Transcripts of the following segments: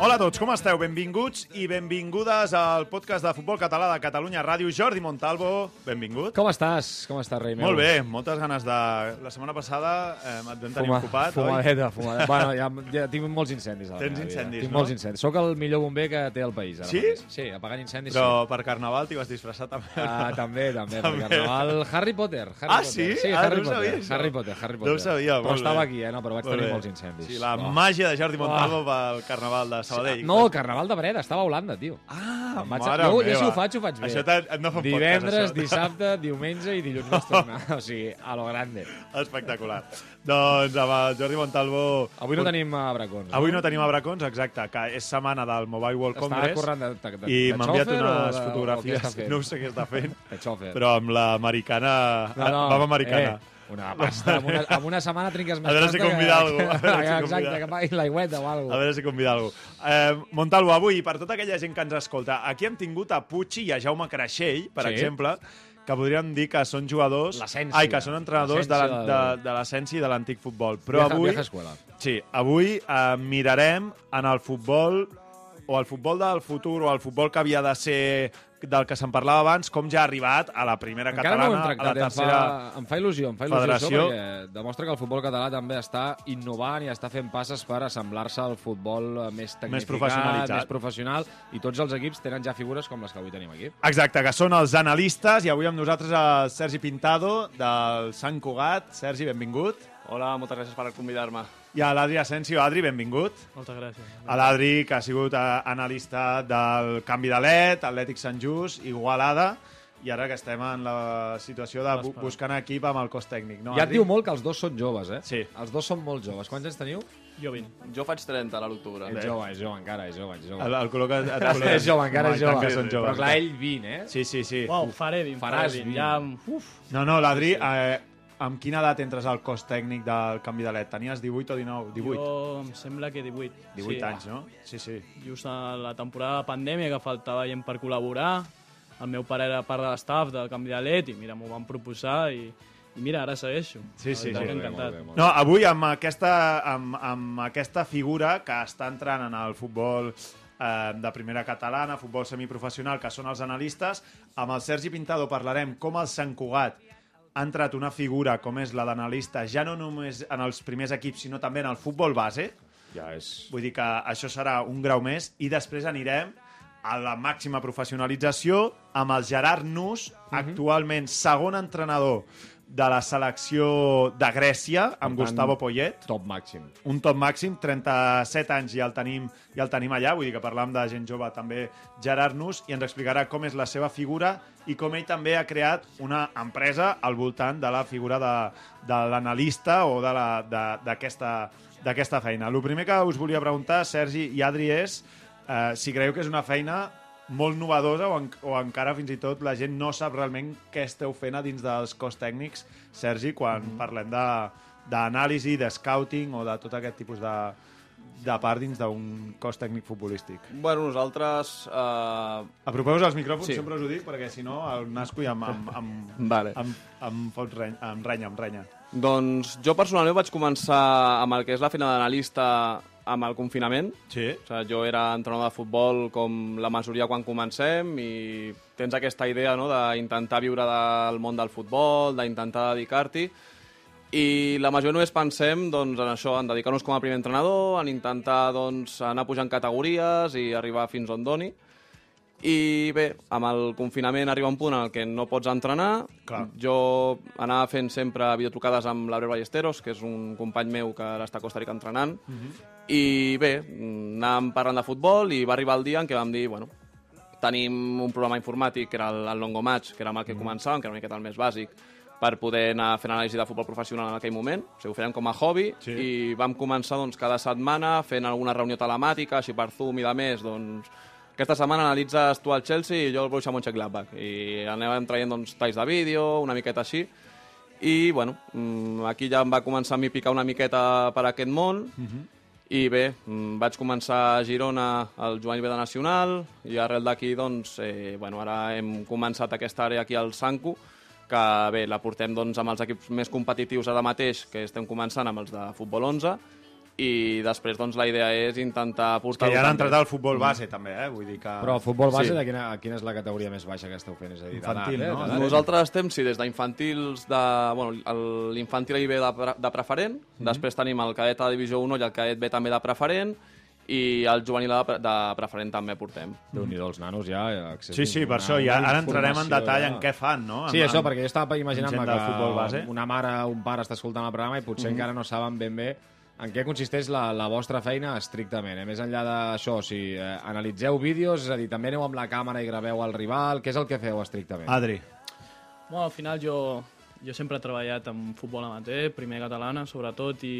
Hola a tots, com esteu? Benvinguts i benvingudes al podcast de futbol català de Catalunya Ràdio. Jordi Montalvo, benvingut. Com estàs? Com estàs, rei meu? Molt bé, moltes ganes de... La setmana passada eh, et vam tenir Fuma, ocupat, fumadeta, oi? fumadeta. Bueno, ja, ja tinc molts incendis. A la Tens incendis, Tinc no? molts incendis. Soc el millor bomber que té el país. Ara Sí? mateix. Sí, apagant incendis. Però Sí. per Carnaval t'hi vas disfressar també. Ah, també, també. També. Per carnaval. Harry Potter. Harry Ah, Potter. sí? Sí, Ah, Harry no Potter. sabia, això. Harry Potter, Harry No Potter. ho sabia, Però molt estava bé. aquí, eh? No, però vaig Molt tenir bé. molts incendis. Sí, la Oh. màgia de Jordi Montalvo pel Carnaval de Sabadell. No, el Carnaval de Breda, estava a Holanda, tio. Ah, Em vaig... mare jo, meva. jo si ho faig, ho faig bé. Això et no fa un Divendres, podcast, això. dissabte, diumenge i dilluns vaig tornar. O sigui, a lo grande. Espectacular. doncs amb el Jordi Montalvo... Avui no tenim uh, bracons. Avui no tenim a Bracons, exacte, que és setmana del Mobile World Estava Congress. corrent de, de, de, i m'ha enviat unes de- fotografies, no sé què està fent, però amb l'americana... Vam americana. Eh, una pasta. Amb una, amb una setmana trinques més A veure si convida que- algú, a veure si Exacte, convida. que pagui l'aigüeta o A alguna veure si convida algú. Eh, Montalvo, avui, per tota aquella gent que ens escolta, aquí hem tingut a Pucci i a Jaume Creixell, per Sí. exemple, que podríem dir que són jugadors... Ai, que són entrenadors de, la, L'essència de, de l'essència i de l'antic futbol. Però Vieja- avui... vieja escuela. Sí, avui eh, mirarem en el futbol o el futbol del futur o el futbol que havia de ser del que se'n parlava abans, com ja ha arribat a la primera Encara no catalana, a tractat, la em fa, tercera... em fa il·lusió, em fa il·lusió Federació. això, perquè demostra que el futbol català també està innovant i està fent passes per assemblar-se al futbol eh, més tecnificat, professionalitzat. més professional, i tots els equips tenen ja figures com les que avui tenim aquí. Exacte, que són els analistes, i avui amb nosaltres el Sergi Pintado, del Sant Cugat. Sergi, benvingut. Hola, moltes gràcies per convidar-me. I a l'Adri Asensio. Adri, benvingut. Moltes gràcies. A l'Adri, que ha sigut eh, analista del canvi de LED, Atlètic Sant Just, Igualada, i ara que estem en la situació de bu buscant equip amb el cos tècnic. No, ja et diu molt que els dos són joves, eh? Sí. Els dos són molt joves. Quants anys teniu? Jo 20. Jo faig 30 a l'octubre. És jove, és jove encara, és jove, és jove. El, el col·loca... Et És jove, encara és jove. Que són joves. Però clar, ell 20, eh? Sí, sí, sí. Uau, faré 20, Faràs faré 20. 20. Ja, uf, No, no, l'Adri, eh, amb quina edat entres al cos tècnic del canvi de LED? Tenies 18 o 19? 18? jo em sembla que 18. 18 sí. anys, no? Sí, sí. Just a la temporada de pandèmia que faltava gent per col·laborar. El meu pare era part de l'estaf del canvi de LED i mira, m'ho van proposar i, i mira, ara segueixo. Sí, sí, sí. Molt bé, encantat. molt bé, molt bé. No, avui amb aquesta, amb, amb aquesta figura que està entrant en el futbol eh, de primera catalana, futbol semiprofessional, que són els analistes, amb el Sergi Pintado parlarem com el Sant Cugat ha entrat una figura com és la d'analista ja no només en els primers equips, sinó també en el futbol base. Ja és... Vull dir que això serà un grau més. I després anirem a la màxima professionalització amb el Gerard Nus, actualment segon entrenador de la selecció de Grècia, amb tant, Gustavo Poyet. Top màxim. Un top màxim, 37 anys i el tenim, i el tenim allà, vull dir que parlàvem de gent jove també, Gerard Nus, i ens explicarà com és la seva figura i com ell també ha creat una empresa al voltant de la figura de, de l'analista o de la- de- d'aquesta d'aquesta feina. El primer que us volia preguntar, Sergi i Adri, és eh, si creieu que és una feina molt novedosa o, en, o encara fins i tot la gent no sap realment què esteu fent a dins dels cos tècnics, Sergi, quan mm -hmm. parlem de d'anàlisi, de scouting o de tot aquest tipus de, de part dins d'un cos tècnic futbolístic. Bueno, nosaltres... Eh... Apropeu-vos als micròfons, sí. Sempre us ho dic, perquè si no el nasco ja em, em, em, Vale. em, em fot reny, em renya, em renya. Doncs jo personalment vaig començar amb el que és la feina d'analista amb el confinament. Sí? O sigui, jo era entrenador de futbol com la majoria quan comencem i tens aquesta idea no, d'intentar viure del món del futbol, d'intentar dedicar-t'hi i la majoria només pensem doncs, en això, en dedicar-nos com a primer entrenador, en intentar doncs, anar pujant categories i arribar fins on doni. I bé, amb el confinament arriba un punt en el que no pots entrenar. Clar. Jo anava fent sempre videotrucades amb l'Abreu Ballesteros, que és un company meu que ara està a Costa Rica entrenant. I bé, anàvem parlant de futbol i va arribar el dia en què vam dir, bueno, tenim un programa informàtic que era el, el Longo Match, que era amb el que començàvem, que era una miqueta el més bàsic, per poder anar fent anàlisi de futbol professional en aquell moment. O sigui, ho fèiem com a hobby Sí. i vam començar doncs, cada setmana fent alguna reunió telemàtica, així per Zoom i de més, doncs, aquesta setmana analitzes tu el Chelsea i jo el Borussia Mönchengladbach. I anàvem traient doncs, talls de vídeo, una miqueta així. I, bueno, mm, aquí ja em va començar a mi picar una miqueta per aquest món. I bé, mm, vaig començar a Girona al B de Nacional i arrel d'aquí, doncs, eh, bueno, ara hem començat aquesta àrea aquí al Sanco, que bé, la portem doncs, amb els equips més competitius ara mateix, que estem començant amb els de futbol 11, i després doncs, la idea és intentar Que portar... ja han entrat al futbol base, també, eh? Vull dir que... Però el futbol base, Sí. de quina, quina és la categoria més baixa que esteu fent? És a dir, Infantil, d'edat, no? Eh? eh? Nosaltres estem, sí, des d'infantils de... Bueno, el- l'infantil i B de, pre- de preferent, després tenim el cadet a divisió 1 i el cadet B també de preferent, i el juvenil de, pre- de preferent també portem. Déu-n'hi-do, els nanos ja... eh, Sí, sí, per això, ja, ara entrarem en detall ja. en què fan, no? Sí, En- això, en- perquè jo estava imaginant-me que futbol base. una mare o un pare està escoltant el programa i potser encara no saben ben bé en què consisteix la, la vostra feina estrictament. Eh? Més enllà d'això, o sigui, eh, analitzeu vídeos, és a dir, també aneu amb la càmera i graveu el rival, què és el que feu estrictament? Adri. Bueno, al final jo, jo sempre he treballat en futbol amateur, primer catalana, sobretot, i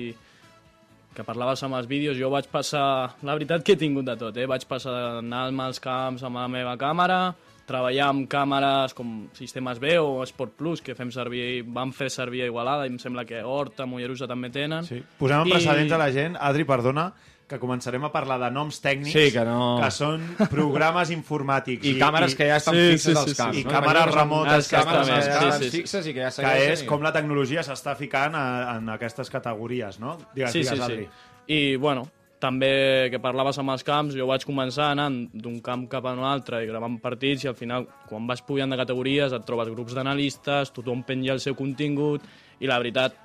que parlaves amb els vídeos, jo vaig passar... La veritat que he tingut de tot, eh? Vaig passar d'anar als camps amb la meva càmera, treballar amb càmeres com Sistemes B o Sport Plus, que fem servir, vam fer servir a Igualada, i em sembla que Horta, Mollerussa també tenen. Sí. Posem en I- precedents a la gent. Adri, perdona, que començarem a parlar de noms tècnics Sí, que no- que són programes informàtics. I, càmeres que ja estan Sí, fixes sí, als sí, sí. camps. I no? càmeres que remotes que càmeres estan- que sí, sí, sí. fixes i que ja que segueixen. és com la tecnologia s'està ficant a, en aquestes categories, no? Digues, sí, digues, sí, Adri. sí. I, bueno, també que parlaves amb els camps, jo vaig començar anant d'un camp cap a un altre i gravant partits i al final, quan vas pujant de categories, et trobes grups d'analistes, tothom penja el seu contingut i la veritat,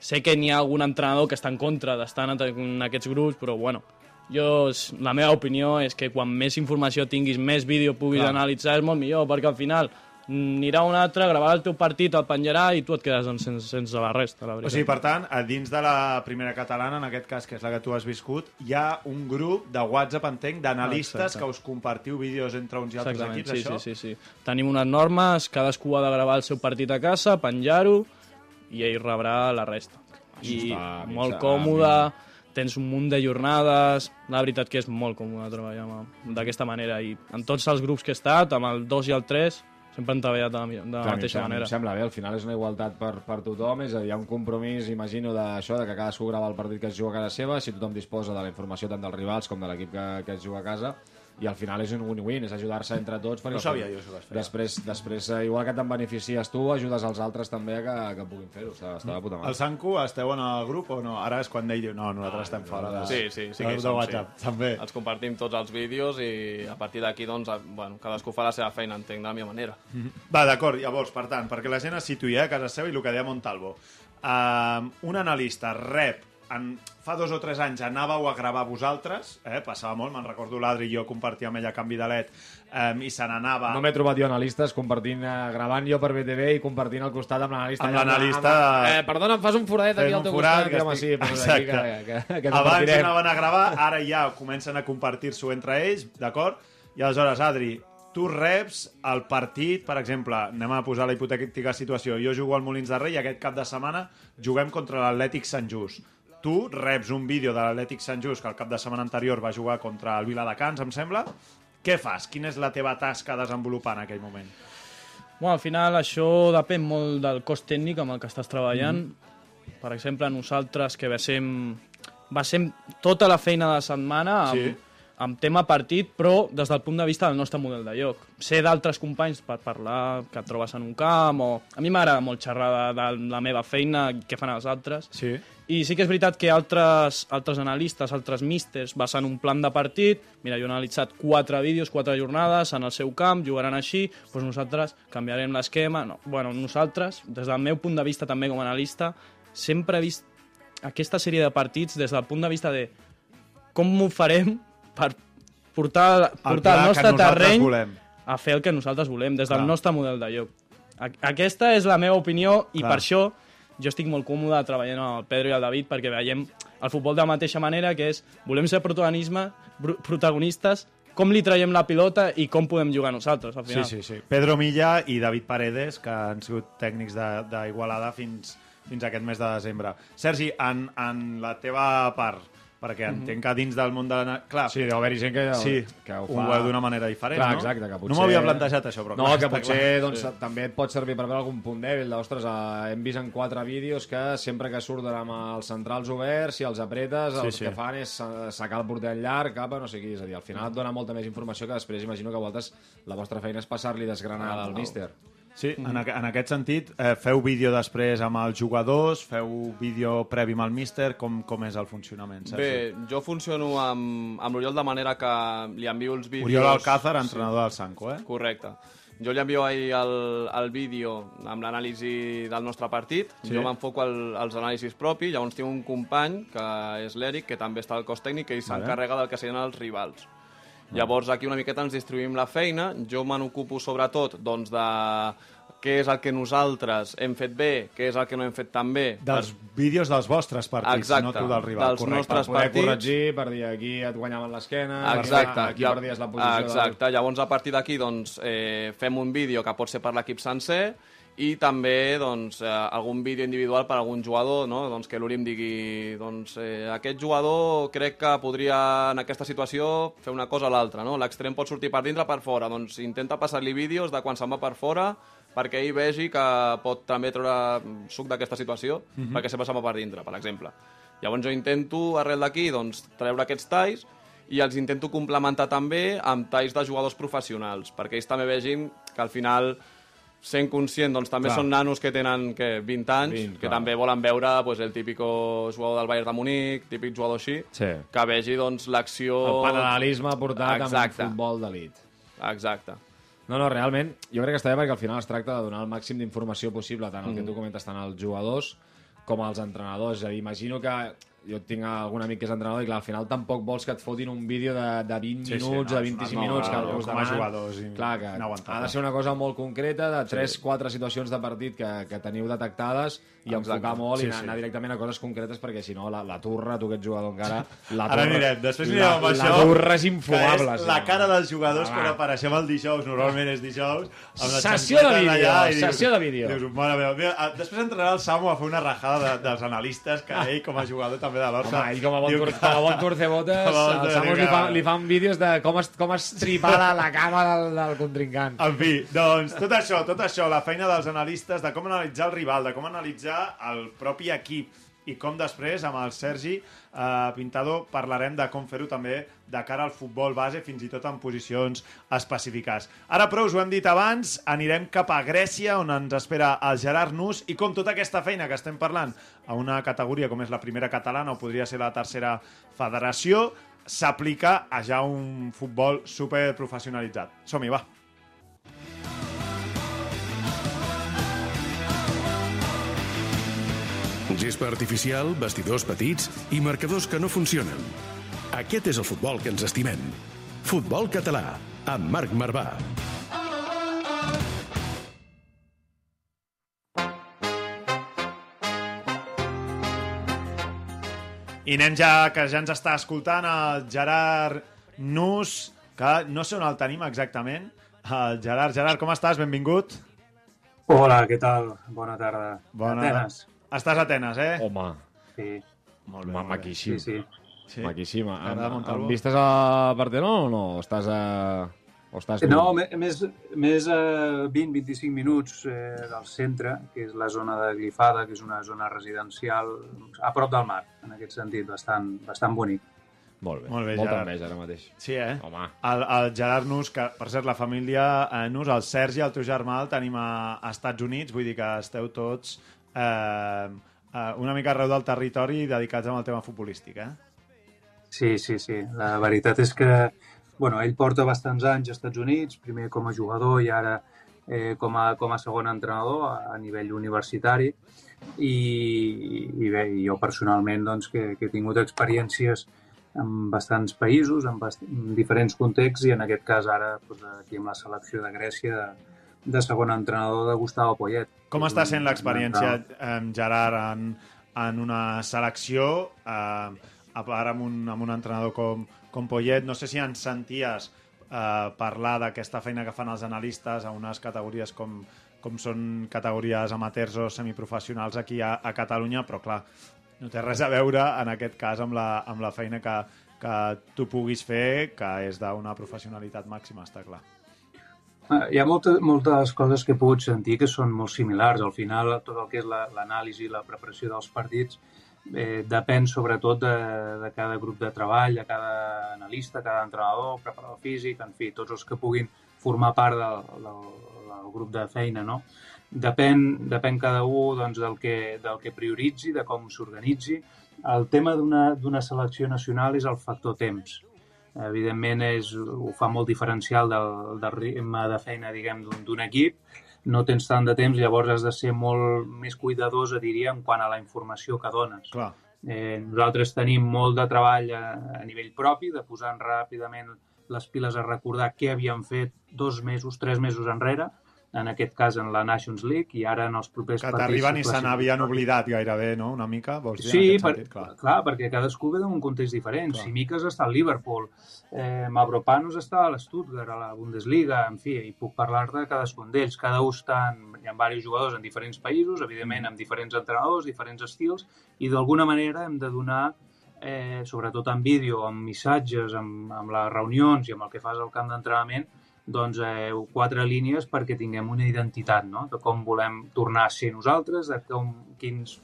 sé que n'hi ha algun entrenador que està en contra d'estar en aquests grups, però bueno, jo, la meva opinió és que quan més informació tinguis, més vídeo puguis Clar. analitzar, és molt millor, perquè al final anirà un altre, gravarà el teu partit, el penjarà i tu et quedes doncs, sense, sense la resta, la O veritat. sigui, per tant, a dins de la primera catalana, en aquest cas, que és la que tu has viscut, hi ha un grup de WhatsApp, entenc, d'analistes que us compartiu vídeos entre uns i altres Exactament, equips, sí, això? sí, sí, sí. Tenim unes normes, cadascú ha de gravar el seu partit a casa, penjar-ho, i ell rebrà la resta. I està molt a- còmode, tens un munt de jornades, la veritat que és molt còmode treballar d'aquesta manera, i en tots els grups que he estat, amb el 2 i el 3, sempre hem treballat de la, de la Clar, mateixa em, manera. Em sembla bé, al final és una igualtat per, per tothom, és a dir, hi ha un compromís, imagino, d'això, de que cadascú grava el partit que es juga a casa seva, si tothom disposa de la informació tant dels rivals com de l'equip que, que es juga a casa, i al final és un win-win, és ajudar-se entre tots. perquè No sabia jo això que es feia. Després, després eh, igual que te'n beneficies tu, ajudes els altres també a que, que puguin fer-ho. Està, està de puta mare. El Sanco, esteu en el grup o no? Ara és quan ell diu, no, nosaltres estem fora de, Sí, sí, sí que hi som, WhatsApp. sí. També. Els compartim tots els vídeos i a partir d'aquí, doncs, bueno, cadascú fa la seva feina, entenc, de la meva manera. Va, d'acord, llavors, per tant, perquè la gent es situï eh, a casa seva i el que deia Montalvo. Uh, un analista rep en, fa dos o tres anys anàveu a gravar vosaltres, eh, passava molt, me'n recordo l'Adri i jo compartia amb ella canvi de led um, i se n'anava... No m'he trobat jo analistes compartint, eh, gravant jo per BTV i compartint al costat amb l'analista. Amb l'analista- amb- Eh, perdona, em fas un foradet aquí al teu forat, costat. que home, estic- sí, però aquí que, que, que, Abans anaven a gravar, ara ja comencen a compartir-s'ho entre ells, d'acord? I aleshores, Adri, tu reps el partit, per exemple, anem a posar la hipotètica situació, jo jugo al Molins de Rei i aquest cap de setmana juguem contra l'Atlètic Sant Just. Tu reps un vídeo de l'Atlètic Sant Just que el cap de setmana anterior va jugar contra el Viladecans, em sembla. Què fas? Quina és la teva tasca a desenvolupar en aquell moment? Bueno, al final això depèn molt del cos tècnic amb el que estàs treballant. Mm. Per exemple, nosaltres que basem, basem tota la feina de la setmana amb, Sí. Amb tema partit, però des del punt de vista del nostre model de lloc. Sé d'altres companys per parlar que et trobes en un camp o... A mi m'agrada molt xerrar de, de la meva feina, què fan els altres. Sí. I sí que és veritat que altres, altres analistes, altres místers, basen un plan de partit, mira, jo he analitzat quatre vídeos, quatre jornades en el seu camp, jugaran així, doncs nosaltres canviarem l'esquema. No. Bueno, nosaltres, des del meu punt de vista també com a analista, sempre he vist aquesta sèrie de partits des del punt de vista de com ho farem per portar, El portar el que nostre terreny volem. a fer el que nosaltres volem, des del Clar. nostre model de. A- Aquesta és la meva opinió i Clar. per això jo estic molt còmode treballant amb el Pedro i el David perquè veiem el futbol de la mateixa manera, que és volem ser protagonisme, protagonistes, com li traiem la pilota i com podem jugar nosaltres, al Sí, final. sí, sí. Pedro Milla i David Paredes, que han sigut tècnics d'Igualada fins, fins aquest mes de desembre. Sergi, en, en la teva part, perquè entenc que dins del món de la... Clar, Sí, deu haver-hi gent que, sí que ho ho fa... veu d'una manera diferent, Clar, no? exacte, que No potser... m'havia plantejat això, però No, clar, que potser clar. doncs, també et pot servir per veure algun punt dèbil. Ostres, eh, hem vist en quatre vídeos que sempre que surten amb els centrals oberts, si els apretes, Sí, els sí. que fan és sacar el porter llarg cap a no sé qui. És a dir, al final et dona molta més informació que després imagino que a voltes la vostra feina és passar-li desgranada al míster. Sí, en, aqu en aquest sentit, eh, feu vídeo després amb els jugadors, feu vídeo previ amb el míster, com, com és el funcionament, Sergi? Bé, jo funciono amb, amb l'Oriol de manera que li envio els vídeos... Oriol Alcázar, entrenador del Sanco, eh? Correcte. Jo li envio ahir el, el vídeo amb l'anàlisi del nostre partit, Sí. sí. jo m'enfoco al, als anàlisis propis, llavors tinc un company, que és l'Eric, que també està al cos tècnic, Vale. s'encarrega del que serien els rivals. Llavors aquí una miqueta ens distribuïm la feina, jo me n'ocupo sobretot doncs, de què és el que nosaltres hem fet bé, què és el que no hem fet tan bé. Dels vídeos dels vostres partits, Exacte, no tu del rival, dels correcte. nostres Per poder partits. corregir, per dir aquí et guanyaven l'esquena, Exacte, aquí ja- perdies la posició. Exacte, llavors a partir d'aquí doncs, eh, fem un vídeo que pot ser per l'equip sencer i també doncs, eh, algun vídeo individual per algun jugador, no? doncs, que l'Uri em digui doncs, eh, aquest jugador crec que podria en aquesta situació fer una cosa o l'altra, no? l'extrem pot sortir per dintre per fora, doncs intenta passar-li vídeos de quan se'n va per fora perquè ell vegi que pot també treure suc d'aquesta situació, perquè sempre se'n va per dintre, per exemple. Llavors jo intento, arrel d'aquí, doncs, treure aquests talls i els intento complementar també amb talls de jugadors professionals, perquè ells també vegin que al final sent conscient, doncs també Clar. són nanos que tenen que 20 anys, 20, que clar. també volen veure pues, el típico jugador del Bayern de Munic, típic jugador així, Sí. que vegi doncs, l'acció... El paral·lelisme portat Exacte. amb futbol d'elit. Exacte. No, no, realment, jo crec que està bé perquè al final es tracta de donar el màxim d'informació possible, tant el que tu comentes, tant als jugadors com als entrenadors. És a dir, imagino que jo tinc algun amic que és entrenador i clar, al final tampoc vols que et fotin un vídeo de, de 20 Sí, sí, minuts, no, de 25 no, minuts, que no, algú us com a jugadors i Clar, que inaguantable. ha de ser una cosa molt concreta, de 3-4 situacions de partit que, que teniu detectades i Exacte. enfocar molt Sí, i anar, sí. anar directament a coses concretes perquè si no la, la turra, tu que ets jugador encara, la Ara turra, anirem, després la, anirem amb la això. turra és que infumable. és sí, la no? cara dels jugadors Home. quan apareixem el dijous, normalment és dijous. Amb les Sessió de vídeo, allà i dius- sessió de vídeo. Dius, mare meva. Mira, ah, després entrarà el Samu a fer una rajada de, dels analistes, que ell, com a jugador també de l'Orsa... Home, ell com a bon, tur, que- bon torcebotes, els amos li, fan, li fan vídeos de com, es, com estripar la, la cama del, del contrincant. En fi, doncs tot això, tot això, la feina dels analistes, de com analitzar el rival, de com analitzar el propi equip i com després, amb el Sergi eh, Pintado, parlarem de com fer-ho també de cara al futbol base, fins i tot en posicions específiques. Ara, però, us ho hem dit abans, anirem cap a Grècia, on ens espera el Gerard Nus, i com tota aquesta feina que estem parlant a una categoria com és la primera catalana, o podria ser la tercera federació, s'aplica a ja un futbol superprofessionalitzat. Som-hi, va! Gespa artificial, vestidors petits i marcadors que no funcionen. Aquest és el futbol que ens estimem. Futbol català, amb Marc Marvà. I anem ja, que ja ens està escoltant el Gerard Nus, que no sé on el tenim exactament. El Gerard, Gerard, com estàs? Benvingut. Hola, què tal? Bona tarda. Bona- Atenes. Estàs a Atenes, eh? Home, Sí, Molt ma- maquíssim. sí, sí. Sí. Maquíssim. Amb, vistes a Partenó o no? O estàs a... O estàs No, me- més, més a 20-25 minuts eh, del centre, que és la zona de Glifada, que és una zona residencial a prop del mar, en aquest sentit, bastant, bastant bonic. Molt bé. Molt bé, Molta Gerard. enveja ara mateix. Sí, eh? Home. El, el Gerard Nus, que per cert, la família eh, Nus, el Sergi, el teu germà, el tenim a, a Estats Units, vull dir que esteu tots eh, eh, una mica arreu del territori dedicats al tema futbolístic, eh? Sí, sí, sí. La veritat és que bueno, ell porta bastants anys als Estats Units, primer com a jugador i ara eh, com, a, com a segon entrenador a, a nivell universitari i, i bé, jo personalment doncs, que, que he tingut experiències en bastants països, en, bast en diferents contexts, i en aquest cas ara doncs, aquí amb la selecció de Grècia de, de segon entrenador de Gustavo Poyet. Com està sent l'experiència, eh, Gerard, en, en una selecció, eh, a part amb un, amb un entrenador com, com Poyet? No sé si en senties eh, parlar d'aquesta feina que fan els analistes a unes categories com, com són categories amateurs o semiprofessionals aquí a, a Catalunya, però clar, no té res a veure en aquest cas amb la, amb la feina que, que tu puguis fer, que és d'una professionalitat màxima, està clar. Ah, Hi ha molta, moltes coses que he pogut sentir que són molt similars. Al final, tot el que és la- l'anàlisi i la preparació dels partits eh, depèn sobretot de, de cada grup de treball, de cada analista, cada entrenador, preparador físic, en fi, tots els que puguin formar part del, del, del grup de feina, no? Depèn, depèn cada un doncs, del, que, del que prioritzi, de com s'organitzi. El tema d'una selecció nacional és el factor temps. Evidentment, és, ho fa molt diferencial del, del ritme de feina, diguem, d'un equip. No tens tant de temps, llavors has de ser molt més cuidadosa, diria, en quant a la informació que dones. Clar. Eh, nosaltres tenim molt de treball a, a nivell propi, de posar ràpidament les piles a recordar què havíem fet dos mesos, tres mesos enrere, en aquest cas en la Nations League, i ara en els propers Que partits... t'arriben i se n'havien oblidat gairebé, no?, una mica, vols dir, Sí, per, sentit, clar. clar. perquè cadascú ve d'un context diferent. Clar. Si Miques està al Liverpool, eh, Mavropanos està a l'Stuttgart, a la Bundesliga, en fi, i puc parlar de cadascun d'ells. Cada un està en, hi ha diversos jugadors en diferents països, evidentment amb diferents entrenadors, diferents estils, i d'alguna manera hem de donar, eh, sobretot en vídeo, amb missatges, amb, amb les reunions i amb el que fas al camp d'entrenament, doncs, eh, quatre línies perquè tinguem una identitat, no? de com volem tornar a ser nosaltres, de com, quins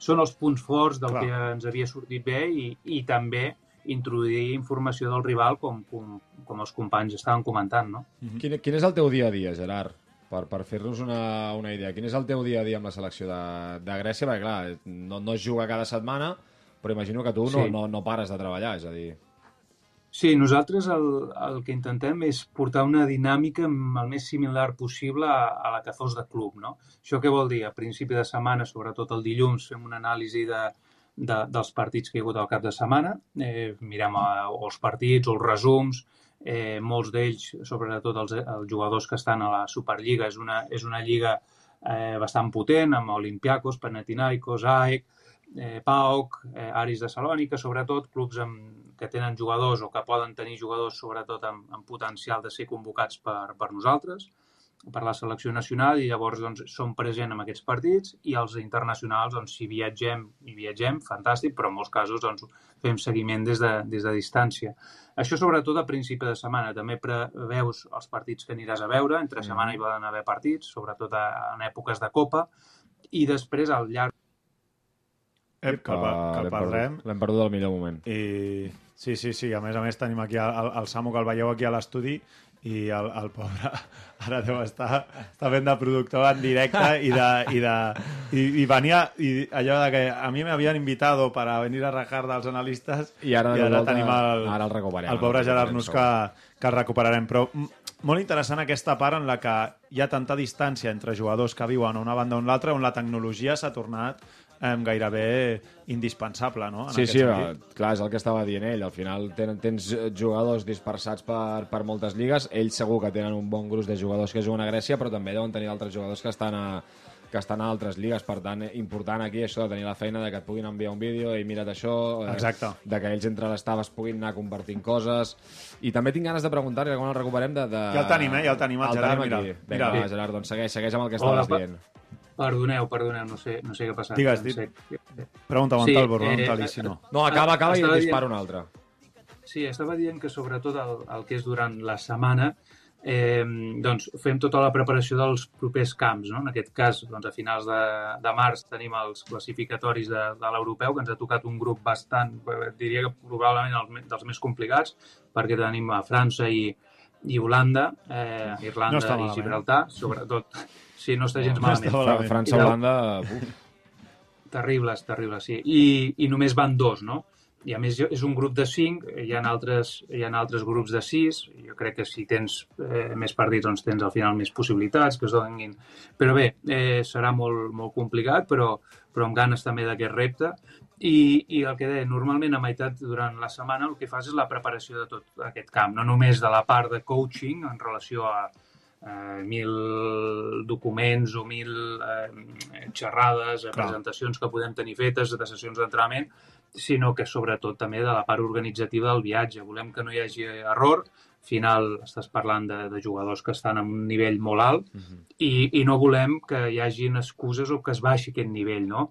són els punts forts del Clar. que ens havia sortit bé i, i també introduir informació del rival com, com, com els companys estaven comentant, no? Quin, quin és el teu dia a dia, Gerard? Per, per fer-nos una, una idea. Quin és el teu dia a dia amb la selecció de, de Grècia? Perquè, clar, no, no es juga cada setmana, però imagino que tu no, Sí. no, no pares de treballar, és a dir... Sí, nosaltres el, el que intentem és portar una dinàmica el més similar possible a, a la que fos de club, no? Això què vol dir? A principi de setmana, sobretot el dilluns, fem una anàlisi de, de, dels partits que hi ha hagut al cap de setmana, eh, mirem eh, o els partits o els resums, eh, molts d'ells, sobretot els, els jugadors que estan a la Superliga, és una, és una lliga eh, bastant potent, amb Olympiacos, Panathinaikos, AEK, eh, PAOK, eh, Aris de Salònica, sobretot clubs amb, que tenen jugadors o que poden tenir jugadors sobretot amb, amb potencial de ser convocats per, per nosaltres, per la selecció nacional, i llavors doncs, som present en aquests partits, i els internacionals, doncs, si viatgem i viatgem, fantàstic, però en molts casos doncs, fem seguiment des de, des de distància. Això sobretot a principi de setmana. També preveus els partits que aniràs a veure, entre setmana hi poden haver partits, sobretot a, en èpoques de Copa, i després al llarg Ep, que, el, que el l'hem perdrem. perdut- L'hem perdut al millor moment. I sí, sí, sí, a més a més tenim aquí el, el Samu que el veieu aquí a l'estudi i el, el pobre ara deu estar, està fent de productor en directe i, de, i, de, i, i venia i allò de que a mi m'havien invitado para venir a rajar dels analistes I ara, i ara volta, tenim el, ara el el pobre Gerard Nus que, que el recuperarem. Però molt interessant aquesta part en la que hi ha tanta distància entre jugadors que viuen a una banda o a l'altra on la tecnologia s'ha tornat eh, gairebé indispensable, no? En Sí, aquest sí, sentit. eh, clar, és el que estava dient ell. Al final ten, tens eh, jugadors dispersats per, per moltes lligues. Ells segur que tenen un bon gruix de jugadors que juguen a Grècia, però també deuen tenir altres jugadors que estan a, que estan a altres lligues. Per tant, eh, important aquí això de tenir la feina de que et puguin enviar un vídeo i mira't això, eh, Exacte. de que ells entre les taves puguin anar compartint coses. I també tinc ganes de preguntar-li quan el recuperem de, de... Ja el tenim, eh? Ja el tenim, el Gerard, mira. aquí. Mira. Vinga, va, Gerard, doncs segueix, segueix amb el que Hola, estaves pa- dient. Perdoneu, perdoneu, no sé, no sé què ha passat. Digues, No sé. Pregunta, Sí, Montalvo, eh, pregunta-li, si no. No, acaba, acaba i et dient- dispara un altre. Sí, estava dient que sobretot el, el que és durant la setmana eh, doncs fem tota la preparació dels propers camps. No? En aquest cas, doncs, a finals de, de març tenim els classificatoris de, de l'europeu, que ens ha tocat un grup bastant, eh, diria que probablement el, dels més complicats, perquè tenim a França i, i Holanda, eh, No Irlanda està i. Gibraltar, sobretot. Sí, no està gens No està malament. malament. Fra- França-Holanda... uf. Terribles, terribles, sí. I, I només van dos, no? I a més és un grup de cinc, hi ha altres, hi ha altres grups de sis, jo crec que si tens eh, més partits doncs tens al final més possibilitats que es donin. Però bé, eh, serà molt, molt complicat, però, però amb ganes també d'aquest repte. i, i el que deia, normalment a meitat durant la setmana el que fas és la preparació de tot aquest camp, no només de la part de coaching en relació a eh, mil documents o mil eh, xerrades, Clar. presentacions que podem tenir fetes de sessions d'entrenament, sinó que sobretot també de la part organitzativa del viatge. Volem que no hi hagi error, al final estàs parlant de, de jugadors que estan en un nivell molt alt uh -huh. i, i no volem que hi hagin excuses o que es baixi aquest nivell, no?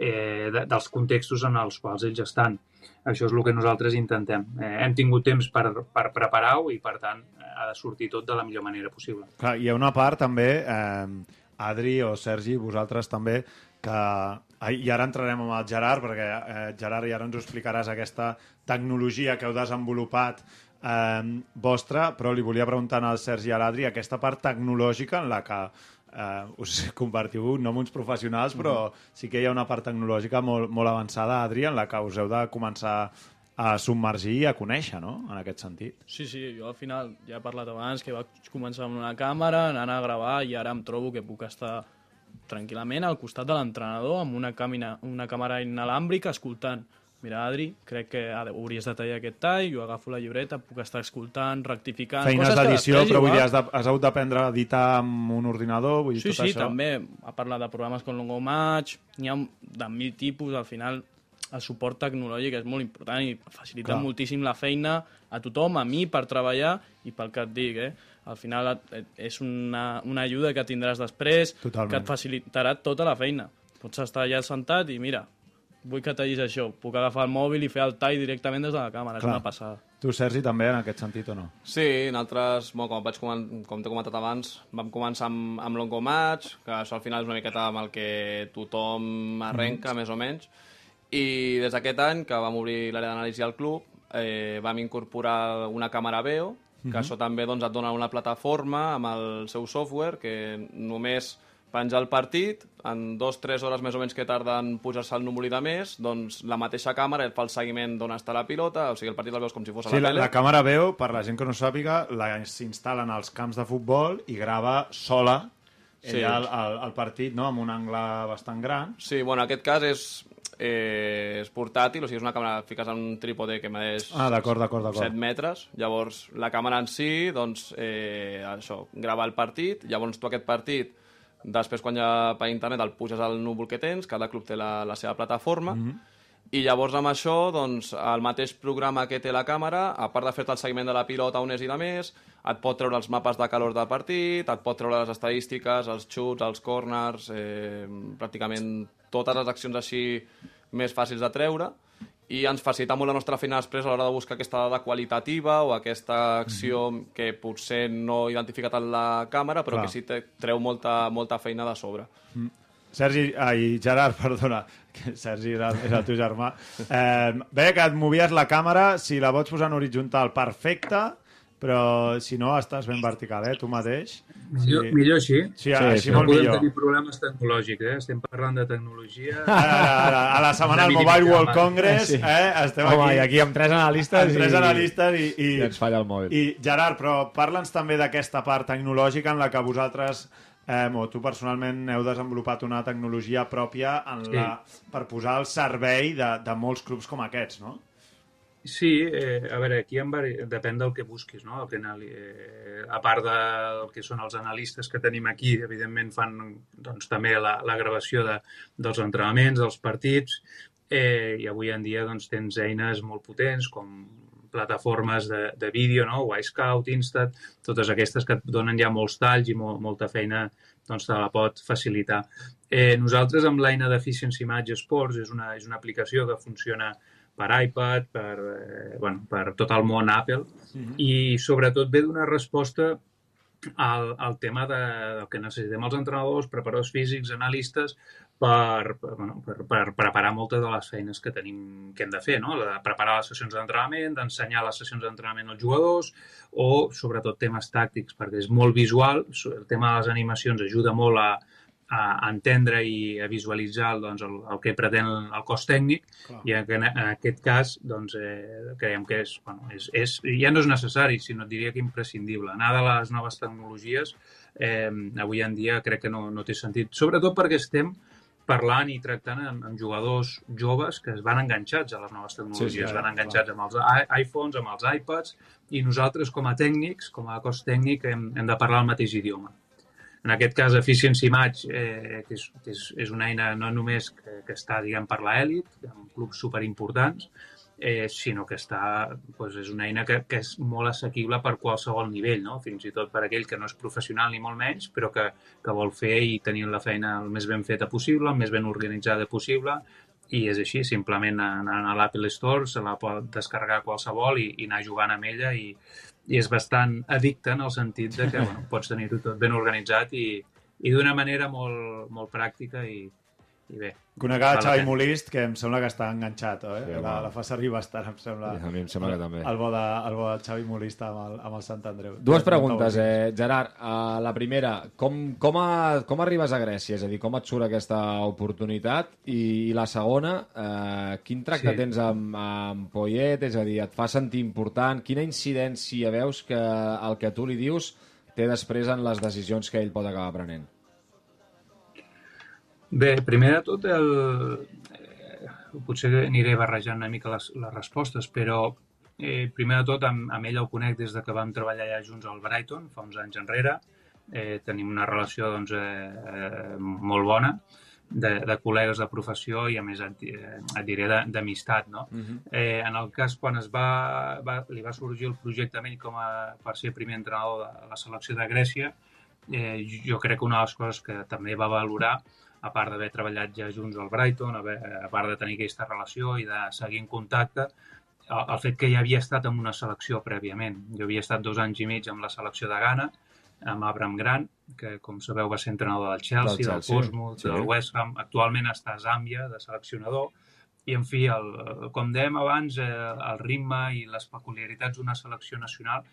eh, de, dels contextos en els quals ells estan. Això és el que nosaltres intentem. Eh, hem tingut temps per, per preparar-ho i, per tant, ha de sortir tot de la millor manera possible. Clar, hi ha una part també, eh, Adri o Sergi, vosaltres també, que i ara entrarem amb el Gerard, perquè eh, Gerard, i ara ens ho explicaràs aquesta tecnologia que heu desenvolupat eh, vostra, però li volia preguntar al Sergi i a l'Adri aquesta part tecnològica en la que eh, us convertiu no en uns professionals, però sí que hi ha una part tecnològica molt, molt avançada, Adri, en la que us heu de començar a submergir i a conèixer, no?, en aquest sentit. Sí, sí, jo al final ja he parlat abans que vaig començar amb una càmera, anant a gravar i ara em trobo que puc estar tranquil·lament al costat de l'entrenador amb una, camina, una càmera inalàmbrica escoltant mira, Adri, crec que hauries de tallar aquest tall, jo agafo la llibreta, puc estar escoltant, rectificant... Feines d'edició, però vull dir, has, de, has hagut d'aprendre a editar amb un ordinador, vull dir, sí, tot sí, això... també. Ha parlat de programes com Longo Match, n'hi ha de mil tipus, al final el suport tecnològic és molt important i facilita Clar. moltíssim la feina a tothom, a mi, per treballar i pel que et dic, eh? Al final és una, una ajuda que tindràs després, Totalment. que et facilitarà tota la feina. Pots estar allà sentat i mira, vull que tallis això, puc agafar el mòbil i fer el tall directament des de la càmera, Clar. és una passada. Tu, Sergi, també en aquest sentit o no? Sí, nosaltres, bueno, com, vaig coment, com t'he comentat abans, vam començar amb, amb Longo Match, que això al final és una miqueta amb el que tothom arrenca, mm. més o menys, i des d'aquest any, que vam obrir l'àrea d'anàlisi al club, eh, vam incorporar una càmera veo, que mm -hmm. això també doncs, et dona una plataforma amb el seu software, que només penjar el partit, en dos o tres hores més o menys que tarden pujar-se el número de més, doncs la mateixa càmera et fa el seguiment d'on està la pilota, o sigui, el partit el veus com si fos a sí, la, tele. la, la càmera veu, per la gent que no sàpiga, s'instal·len als camps de futbol i grava sola sí. el, el, el partit no? amb un angle bastant gran. Sí, bueno, en aquest cas és, eh, és portàtil, o sigui, és una càmera, fiques en un trípode que medeix ah, d'acord, d'acord, d'acord. 7 metres, llavors la càmera en si, doncs, eh, això, grava el partit, llavors tu aquest partit Després, quan ja per internet el puges al núvol que tens, cada club té la, la seva plataforma, mm -hmm. i llavors amb això, doncs, el mateix programa que té la càmera, a part de fer-te el seguiment de la pilota on és i de més, et pot treure els mapes de calor del partit, et pot treure les estadístiques, els xuts, els corners, eh, pràcticament totes les accions així més fàcils de treure, i ens facilita molt la nostra feina després a l'hora de buscar aquesta dada qualitativa o aquesta acció mm -hmm. que potser no identifica tant la càmera, però Clar. que sí te treu molta, molta feina de sobre. Mm. Sergi, ai, Gerard, perdona, que Sergi era, era el teu germà. Eh, veia que et movies la càmera, si la pots posar en horitzontal, perfecte, però si no estàs ben vertical, eh, tu mateix. Millor, sí. millor així. Sí, sí, així sí, molt no millor. tenir problemes tecnològics, eh? Estem parlant de tecnologia... Ara, ara, a la setmana del Mobile World Congress, sí. eh? Estem Home, aquí. i aquí amb tres analistes amb tres analistes i, i, i ens falla el mòbil. I, Gerard, però parla'ns també d'aquesta part tecnològica en la que vosaltres eh, o tu personalment heu desenvolupat una tecnologia pròpia en sí. la, per posar al servei de, de molts clubs com aquests, no? Sí, eh, a veure, aquí en vari... depèn del que busquis, no? El que anali... eh, a part del que són els analistes que tenim aquí, evidentment fan doncs, també la, la gravació de, dels entrenaments, dels partits, eh, i avui en dia doncs, tens eines molt potents com plataformes de, de vídeo, no? Wisecout, Instat, totes aquestes que et donen ja molts talls i mo molta feina doncs te la pot facilitar. Eh, nosaltres amb l'eina d'Efficiency Image Sports és una, és una aplicació que funciona per iPad, per, eh, bueno, per tot el món Apple, mm -hmm. i sobretot ve donar resposta al, al tema de, del que necessitem els entrenadors, preparadors físics, analistes, per, per, bueno, per, per preparar moltes de les feines que tenim que hem de fer, no? de preparar les sessions d'entrenament, d'ensenyar les sessions d'entrenament als jugadors o, sobretot, temes tàctics, perquè és molt visual, el tema de les animacions ajuda molt a, a entendre i a visualitzar doncs, el, el que pretén el cos tècnic Clar. i en, en aquest cas doncs, eh, creiem que és, bueno, és, és, ja no és necessari, sinó et diria que imprescindible. Anar de les noves tecnologies eh, avui en dia crec que no, no té sentit, sobretot perquè estem parlant i tractant amb, amb jugadors joves que es van enganxats a les noves tecnologies, Sí, sí, es van clar. enganxats amb els iPhones, amb els iPads, i nosaltres com a tècnics, com a cos tècnic, hem, hem de parlar el mateix idioma. En aquest cas, Efficiency Match, eh, que, és, que és, és una eina no només que, que està diguem, per l'elit, amb clubs superimportants, eh, sinó que està, doncs és una eina que, que és molt assequible per qualsevol nivell, no? fins i tot per aquell que no és professional ni molt menys, però que, que vol fer i tenir la feina el més ben feta possible, el més ben organitzada possible, i és així, simplement anar a l'Apple Store, se la pot descarregar qualsevol i, i anar jugant amb ella i, i és bastant addicte en el sentit de que bueno, pots tenir-ho tot ben organitzat i, i d'una manera molt, molt pràctica i, i bé. Conec a val la Xavi. Molist, que em sembla que està enganxat, eh? Sí, la, la fa servir bastant, em sembla. A mi em sembla que també. El bo de, el bo de Xavi Molist amb el, amb el Sant Andreu. Dues preguntes, eh, Gerard. Uh, la primera, com, com, a, com arribes a Grècia? És a dir, com et surt aquesta oportunitat? I, i la segona, uh, quin tracte Sí. tens amb, amb Poyet? És a dir, et fa sentir important? Quina incidència veus que el que tu li dius té després en les decisions que ell pot acabar prenent? Bé, primer de tot, el... eh, potser aniré barrejant una mica les, les respostes, però eh, primer de tot amb, amb ell el conec des de que vam treballar ja junts al Brighton, fa uns anys enrere. Eh, tenim una relació doncs, eh, eh, molt bona de, de col·legues de professió i a més et, eh, et diré d'amistat. No? Uh -huh. Eh, en el cas quan es va, va, li va sorgir el projecte a ell com a, per ser primer entrenador de la selecció de Grècia, eh, jo crec que una de les coses que també va valorar, a part d'haver treballat ja junts al Brighton, a, a part de tenir aquesta relació i de seguir en contacte, el, el fet que ja havia estat en una selecció prèviament. Jo havia estat dos anys i mig amb la selecció de Ghana, amb Abraham Grant, que com sabeu va ser entrenador del Chelsea, Del del, Chelsea, Portsmouth, sí. del West Ham, actualment està a Zàmbia de seleccionador, i en fi, el, com dèiem abans, eh, el ritme i les peculiaritats d'una selecció nacional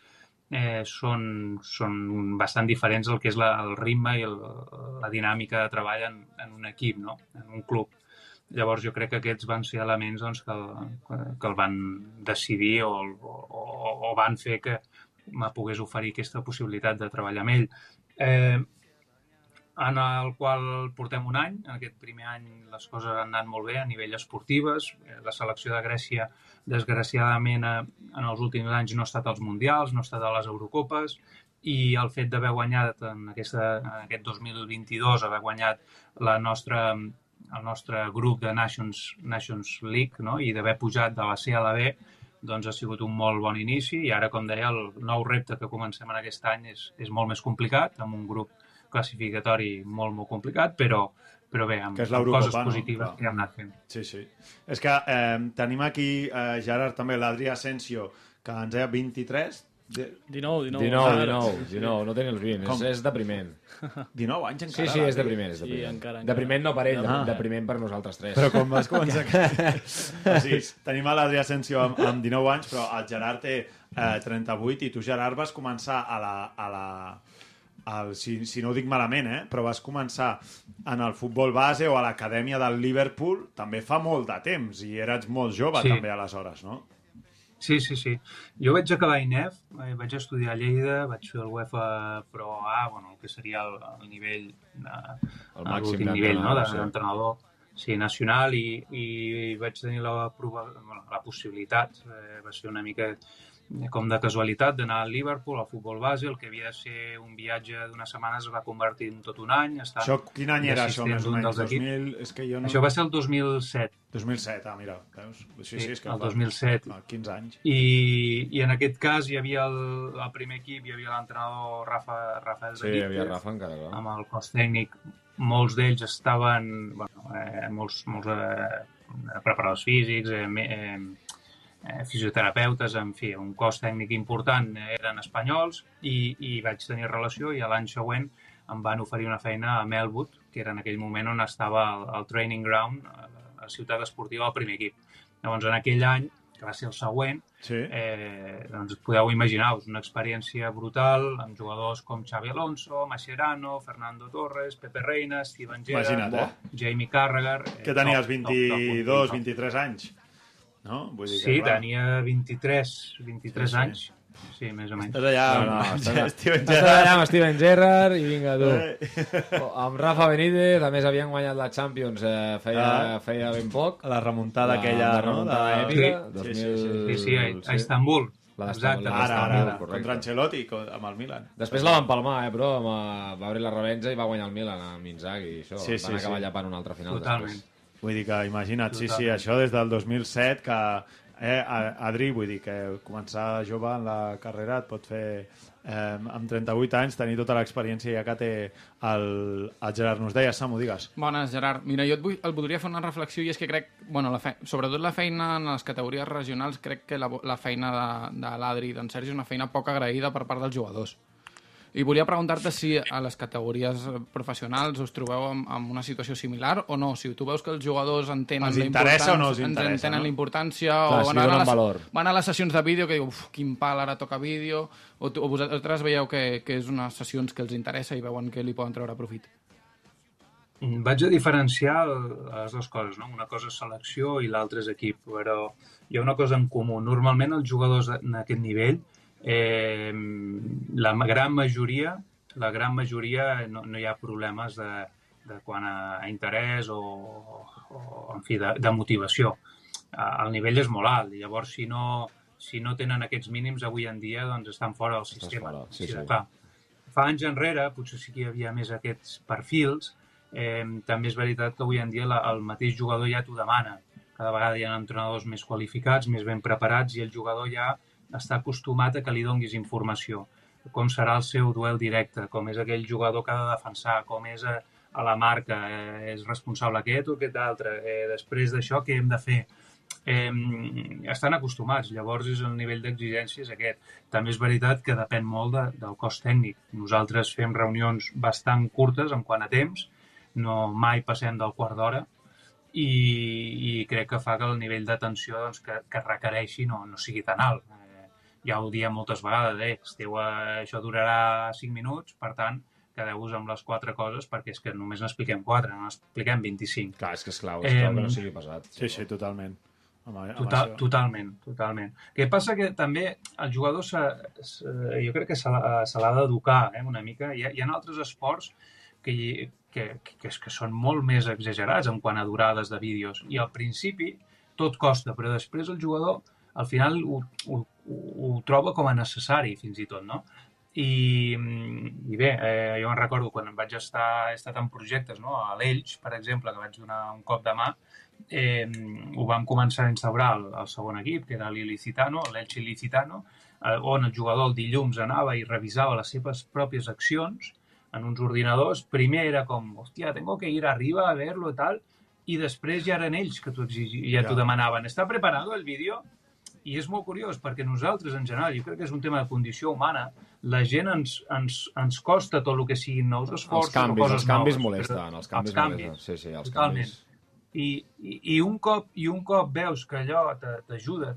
eh, són, són bastant diferents del que és la, el ritme i el, la dinàmica de treball en, en un equip, no? en un club. Llavors jo crec que aquests van ser elements doncs, que, el, que el van decidir o, o, o van fer que me pogués oferir aquesta possibilitat de treballar amb ell. Eh, en el qual portem un any. En aquest primer any les coses han anat molt bé a nivell esportives. Eh, La selecció de Grècia, desgraciadament, eh, en els últims anys no ha estat als Mundials, no ha estat a les Eurocopes, i el fet d'haver guanyat en, aquesta, en aquest 2022, haver guanyat la nostra, el nostre grup de Nations, Nations League no? i d'haver pujat de la C a la B, doncs ha sigut un molt bon inici i ara, com deia, el nou repte que comencem en aquest any és, és molt més complicat, amb un grup classificatori molt, molt complicat, però, però bé, amb, Que és amb coses no? positives Clar. que hem anat fent. Sí, sí. És que eh, tenim aquí, eh, Gerard, també l'Adri Asensio, que ens deia 23, de, 19, 19. 19, encara. 19, 19, no tenen els 20, Com? és, és depriment. 19 anys Sí, encara. sí, és l'Adri. depriment, és Sí, depriment. encara, encara. Depriment no per ell, Ah. depriment per nosaltres tres. Però com vas començar... o sigui, tenim a l'Adri Asensio amb, amb 19 anys, però el Gerard té eh, 38 i tu, Gerard, vas començar a la... A la al, si, si no ho dic malament, eh? però vas començar en el futbol base o a l'acadèmia del Liverpool també fa molt de temps i eres molt jove Sí. també aleshores, no? Sí, sí, sí. Jo vaig acabar INEF, eh, vaig estudiar a Lleida, vaig fer el UEFA Pro A, bueno, el que seria el, el nivell, de, El màxim l'últim nivell no, d'entrenador, sí. d'entrenador sí, nacional i, i vaig tenir la, prova, bueno, la possibilitat, eh, va ser una mica com de casualitat d'anar al Liverpool, al futbol base, el que havia de ser un viatge d'unes setmanes es va convertir en tot un any. Estar Això, quin any era això, més o menys? dels equips. 2000... És que jo no... Això va ser el 2007. 2007, ah, mira, veus? Sí, sí, és que... el 2007. Ah, 15 anys. I, i en aquest cas hi havia el, el primer equip, hi havia l'entrenador Rafa, Rafael Sí, hi havia Benítez, Rafa encara, clar. amb el cos tècnic. Molts d'ells estaven, bueno, eh, molts, molts eh, preparadors físics, eh, eh, eh, fisioterapeutes, en fi, un cos tècnic important eh, eren espanyols i, i vaig tenir relació i l'any següent em van oferir una feina a Melwood, que era en aquell moment on estava el, el training ground, eh, la ciutat esportiva, el primer equip. Llavors, en aquell any, que va ser el següent, Sí. eh, doncs podeu imaginar-vos una experiència brutal amb jugadors com Xavi Alonso, Mascherano, Fernando Torres, Pepe Reina, Steven Gerrard, eh? Jamie Carragher... eh, Que tenies top, top, top, 22, top. 23 anys. No? Vull dir Sí, que, clar, tenia 23, 23 Sí, sí. anys. Sí, més o menys. Estàs allà No, no, estàs- Steven Estàs Gerrard. allà amb Steven Gerrard i vinga, tu. Eh, Amb Rafa Benítez, a més havien guanyat la Champions eh, feia, Ah. feia ben poc. La remuntada La- aquella, la no? remuntada De- èpica, Sí, 2000... sí, sí, Sí, sí, a, a Istanbul. La Exacte. Ara, ara, ara, correcte. contra Ancelotti amb el Milan. Després la van palmar, eh, però amb, eh, va obrir la revenja i va guanyar el Milan amb Inzaghi i això. Sí, van sí, acabar sí. llapant una altra final Totalment. després. Vull dir que, imagina't, sí, sí, Totalment. això des del 2007, que eh, Adri, vull dir que començar jove en la carrera et pot fer, eh, amb 38 anys, tenir tota l'experiència ja que té el, el Gerard. Nos deia, Samu, digues. Bones, Gerard. Mira, jo et, vull, et voldria fer una reflexió i és que crec, bueno, la fe... sobretot la feina en les categories regionals, crec que la, la feina de, de l'Adri i d'en Sergi és una feina poc agraïda per part dels jugadors. I volia preguntar-te si a les categories professionals us trobeu amb, amb una situació similar o no, si tu veus que els jugadors entenen Els la interessa o no els interessa, entenen no? la importància Clar, o si van, a donen les, valor. van a les sessions de vídeo que diu, uf, quin pal, ara toca vídeo o, tu, o vosaltres veieu que, que és unes sessions que els interessa i veuen que li poden treure profit. Mm, Vaig a diferenciar les dues coses, no? Una cosa és selecció i l'altra és equip, però hi ha una cosa en comú. Normalment els jugadors en aquest nivell, eh, la gran majoria, la gran majoria no, no hi ha problemes de, de quan a, a interès o, o en fi, de, de motivació. Eh, El nivell és molt alt, llavors si no, si no tenen aquests mínims avui en dia doncs estan fora del sistema. fora, sí, de sí. clar. Fa anys enrere, potser sí que hi havia més aquests perfils, eh, també és veritat que avui en dia la, el mateix jugador ja t'ho demana. Cada vegada hi ha entrenadors més qualificats, més ben preparats, i el jugador ja està acostumat a que li donguis informació. Com serà el seu duel directe, com és aquell jugador que ha de defensar, com és a, a la marca, eh, és responsable aquest o aquest altre, eh, després d'això què hem de fer? eh, estan acostumats, llavors és el nivell d'exigència és aquest. També és veritat que depèn molt de, del cos tècnic. Nosaltres fem reunions bastant curtes en quant a temps, no mai passem del quart d'hora, i, i crec que fa que el nivell d'atenció doncs, que, que requereixi no, no sigui tan alt. Eh, ja ho diem moltes vegades, eh, esteu, eh, això durarà 5 minuts, per tant, quedeu-vos amb les quatre coses, perquè és que només n'expliquem quatre, no n'expliquem 25. Clar, és que és clau, és clau Em, que no sigui pesat. Sí, sí, totalment. Amb, amb Total, això. totalment, totalment. El que passa que també el jugador se, se, jo crec que se l'ha se l'ha d'educar eh, una mica. Hi ha, hi ha altres esports que, hi- que, que, que, és- que són molt més exagerats en quant a durades de vídeos. I al principi tot costa, però després el jugador al final ho, ho, ho troba com a necessari, fins i tot, no? I, i bé, eh, jo me'n recordo quan vaig estar, he estat en projectes, no? a l'Elx, per exemple, que vaig donar un cop de mà, eh, ho vam començar a instaurar el, el segon equip, que era l'Ilicitano, l'Elx Ilicitano, eh, on el jugador el dilluns anava i revisava les seves pròpies accions en uns ordinadors. Primer era com, hòstia, tengo que ir arriba a verlo tal, i després ja eren ells que t'ho exigi- ja Ja. t'ho demanaven. ¿Està preparado el vídeo? I és molt curiós, perquè nosaltres, en general, jo crec que és un tema de condició humana, la gent ens, ens, ens costa tot el que siguin nous esforços Els canvis, coses els canvis noves. molesten, els canvis, molesten. Sí, sí, els Totalment. canvis. I, i, i, un cop, I un cop veus que allò t'ajuda,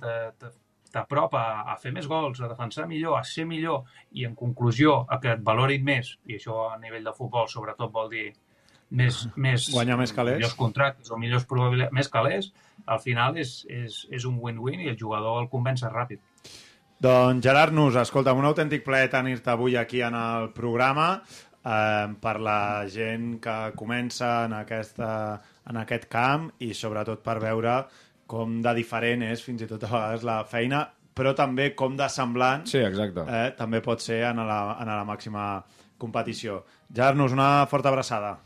t'apropa a, a fer més gols, a defensar millor, a ser millor, i en conclusió a que et valorin més, i això a nivell de futbol sobretot vol dir més, més Guanyar més calés. millors contractes o millors probabilitats, més calés, al final és, és, és un win-win i el jugador el convença ràpid. Doncs Gerard Nus, escolta, un autèntic plaer tenir-te avui aquí en el programa eh, per la gent que comença en, aquesta, en aquest camp i sobretot per veure com de diferent és fins i tot a vegades la feina, però també com de semblant Sí, exacte. eh, també pot ser en la, en la màxima competició. Gerard Nus, una forta abraçada.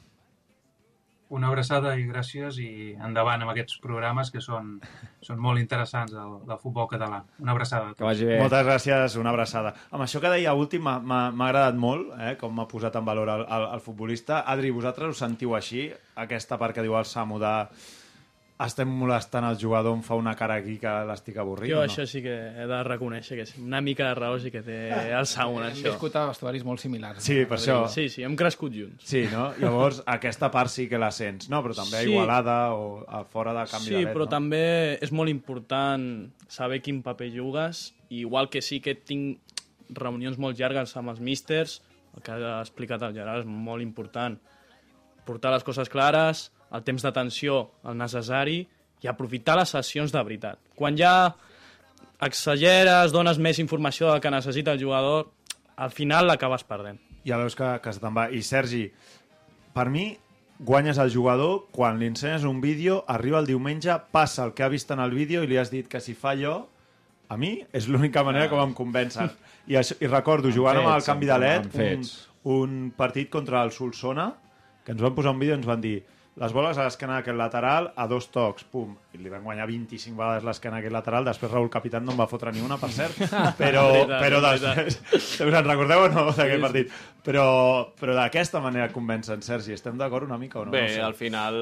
Una abraçada i gràcies i endavant amb aquests programes que són, són molt interessants del, del futbol català. Una abraçada. Que vagi bé. Moltes gràcies, una abraçada. Amb això que deia últim m'ha agradat molt, eh, com m'ha posat en valor el, el, el futbolista. Adri, vosaltres us sentiu així? Aquesta part que diu el Samu de estem molestant el jugador, em fa una cara aquí que l'estic avorrint, Jo no? això sí que he de reconèixer que sí, una mica de raó sí que té el Saúl, Hem això. viscut a vestuaris molt similars. Sí, per això. Sí, sí, hem crescut junts. Sí, no? Llavors, aquesta part sí que la sents, no? Però també a Sí. Igualada o a fora de canvi Sí, de led, però no? també és molt important saber quin paper jugues, i igual que sí que tinc reunions molt llargues amb els místers, el que ha explicat el Gerard és molt important. Portar les coses clares, el temps d'atenció el necessari i aprofitar les sessions de veritat. Quan ja exageres, dones més informació del que necessita el jugador, al final l'acabes perdent. Ja veus que, que se te'n va. I Sergi, per mi, guanyes el jugador quan li ensenyes un vídeo, arriba el diumenge, passa el que ha vist en el vídeo i li has dit que si fa allò, a mi és l'única manera com em convencen. I, això, I recordo, jugant amb el canvi de LED, un, un partit contra el Solsona, que ens van posar un vídeo i ens van dir les boles a l'esquena d'aquest lateral a dos tocs, pum, i li van guanyar 25 vegades l'esquena d'aquest lateral, després Raúl Capitán no en va fotre ni una, per cert, però, però després, us en recordeu o no d'aquest partit? Però, però d'aquesta manera convencen, Sergi, estem d'acord una mica o no? Bé, no sé. al final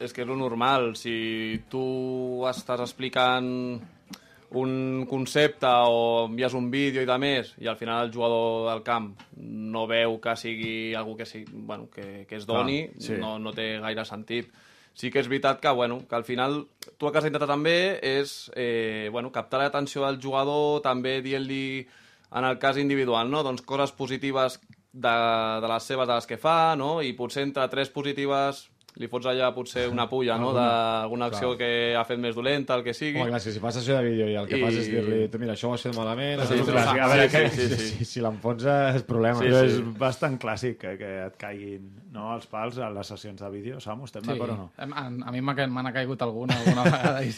és que és lo normal. Si tu estàs explicant un concepte o envies un vídeo i de més i al final el jugador del camp no veu que sigui algú que, sigui, bueno, que, que es doni, Clar, sí. no, no té gaire sentit. Sí que és veritat que, bueno, que al final tu el que has d'intentar també és eh, bueno, captar l'atenció del jugador, també dient-li en el cas individual, no? doncs coses positives de, de les seves, de les que fa, no? i potser entre tres positives li fots allà potser una pulla no? d'alguna acció que ha fet més dolenta, el que sigui. Home, clar, si, si fas sessió de vídeo i el que I- fas és dir-li, tu mira, això ho has fet malament... Sí, això sí, a veure, Sí, que, sí, sí, sí. si, si l'enfonsa és problema. Sí, sí. és bastant clàssic que, que et caiguin no, els pals a les sessions de vídeo. Samu, estem d'acord o no? A, a mi m'han caigut alguna alguna vegada. I,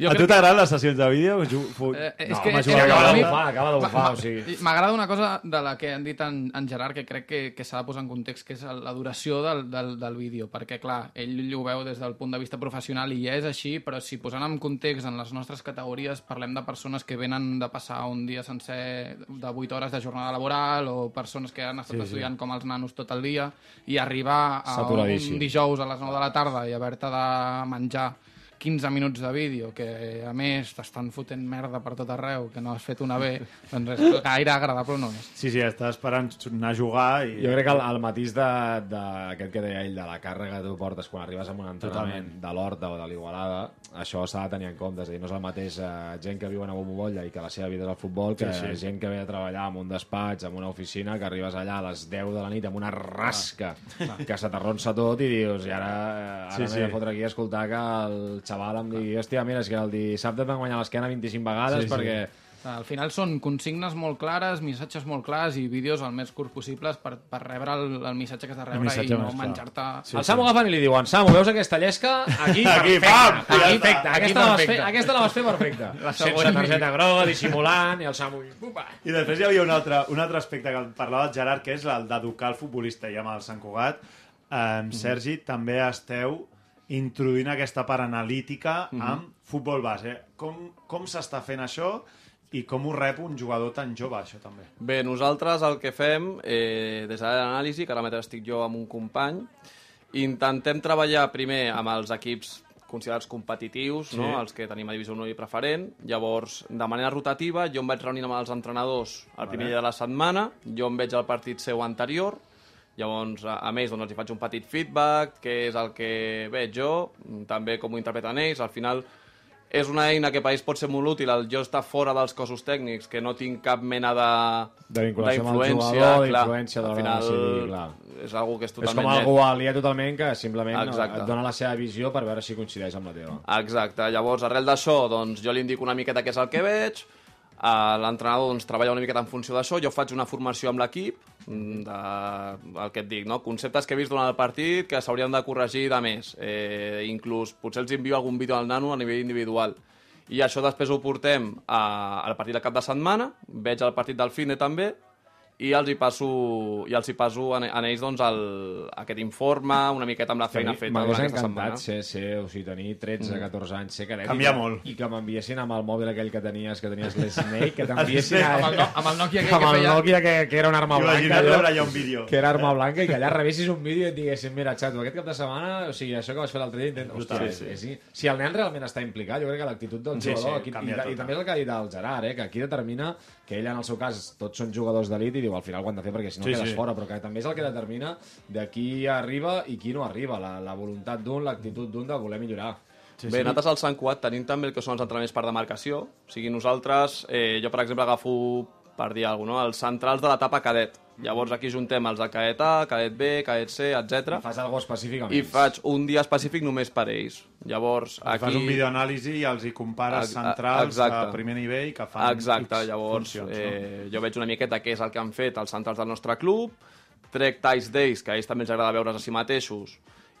jo a tu t'agraden les sessions de vídeo? Ju- fu- Eh, és No, que, home, que acaba mi- bufar, acaba de Ma- bufar, ma- o sigui. M'agrada una cosa de la que han dit en, en Gerard que crec que, que s'ha de posar en context, que és la duració del, del, del vídeo, perquè, clar, ell ho veu des del punt de vista professional i ja és així, però si posant en context en les nostres categories parlem de persones que venen de passar un dia sencer de 8 hores de jornada laboral o persones que han estat sí, estudiant com els nanos tot el dia i arribar a un dijous a les 9 de la tarda i haver-te de menjar 15 minuts de vídeo, que a més t'estan fotent merda per tot arreu, que no has fet una bé, doncs és gaire agradable no és. Sí, sí, està esperant anar a jugar i... Jo crec que el, el matís d'aquest de, d'aquest que deia ell, de la càrrega que tu portes quan arribes a un entrenament de l'Horta o de l'Igualada, això s'ha de tenir en compte. És a dir, no és el mateix eh, gent que viu en una bombolla i que la seva vida és el futbol que Sí, sí. gent que ve a treballar en un despatx, en una oficina, que arribes allà a les 10 de la nit amb una rasca que se t'arronsa tot i dius, i ara, eh, ara Sí, sí, sí. m'he de fotre aquí a escoltar que el xaval em digui, hòstia, mira, és que el dissabte et van guanyar l'esquena 25 vegades Sí, sí. perquè... Al final són consignes molt clares, missatges molt clars i vídeos el més curts possibles per, per rebre el, el missatge que has de rebre i no menjar-te... Sí, el Samu agafen i li diuen Samu, veus aquesta llesca? Aquí, Aquí, perfecta. pam! Aquí, perfecta. Aquí Aquesta, la vas perfecta. fer, aquesta la vas fer perfecta. Sense següent. targeta groga, dissimulant, i el Samu... Upa. I després hi havia un altre, un altre aspecte que parlava el Gerard, que és el d'educar el futbolista. I amb el Sant Cugat, amb Sergi, també esteu introduint aquesta part analítica amb futbol base. Com, com s'està fent això i com ho rep un jugador tan jove, això també? Bé, nosaltres el que fem, eh, des de l'anàlisi, que ara mateix estic jo amb un company, intentem treballar primer amb els equips considerats competitius, Sí. no? els que tenim a Divisió 1 i preferent. Llavors, de manera rotativa, jo em vaig reunint amb els entrenadors el primer dia de la setmana, jo em veig el partit seu anterior, Llavors, a, a més, doncs, els hi faig un petit feedback, què és el que veig jo, també com ho interpreten ells. Al final, és una eina que per ells pot ser molt útil el jo estar fora dels cossos tècnics, que no tinc cap mena de De vinculació amb el jugador, d'influència de l'hora de decidir, clar. és algo que és És totalment com net. algú aliè totalment que simplement Exacte. et dona la seva visió per veure si coincideix amb la teva. Exacte, llavors arrel d'això doncs, jo li indico una miqueta què és el que veig, l'entrenador doncs, treballa una miqueta en funció d'això, jo faig una formació amb l'equip, mm, de, el que et dic, no? conceptes que he vist durant el partit que s'haurien de corregir de més, eh, inclús potser els envio algun vídeo al nano a nivell individual, i això després ho portem a, al partit de cap de setmana, veig el partit del Fine també, i els hi passo, i els hi passo en, en ells doncs, el, aquest informe, una miqueta amb la feina feta durant M'hagués aquesta encantat setmana. ser, ser, o sigui, tenir 13, 14 anys, ser cadet. Canvia i que, molt. I que m'enviessin amb el mòbil aquell que tenies, que tenies l'Snake, que t'enviessin Snake, Amb el, no, amb el Nokia aquell amb que el feia... Nokia, que, que era una arma blanca, Imagina't allò, veure allà un vídeo. que era arma blanca, i que allà rebessis un vídeo i et diguessin, mira, xato, aquest cap de setmana, o sigui, això que vas fer l'altre dia, intent... Hòstia, Sí, sí, sí. Si el nen realment està implicat, jo crec que l'actitud del Sí, jugador, sí, aquí, i, tot, i, també és el que ha dit el Gerard, eh, que aquí determina que ell, en el seu cas, tots són jugadors d'elit i diu, al final ho han de fer perquè si no Sí, quedes sí. fora, però que també és el que determina de qui arriba i qui no arriba, la, la voluntat d'un, l'actitud d'un de voler millorar. Sí, Bé, nosaltres al Sant Cuat tenim també el que són els entrenaments per demarcació. O sigui, nosaltres, eh, jo per exemple agafo per dir alguna cosa, no? els centrals de l'etapa cadet. Llavors aquí juntem els de cadet A, cadet B, cadet C, etc. Fas algo específic amb I ells. faig un dia específic només per ells. Llavors, Aquí... aquí... Fas un videoanàlisi i els hi compares centrals exacte. a primer nivell que fan Exacte, llavors funcions, eh, jo veig una miqueta què és el que han fet els centrals del nostre club, trec talls d'ells, que a ells també els agrada veure's a si mateixos,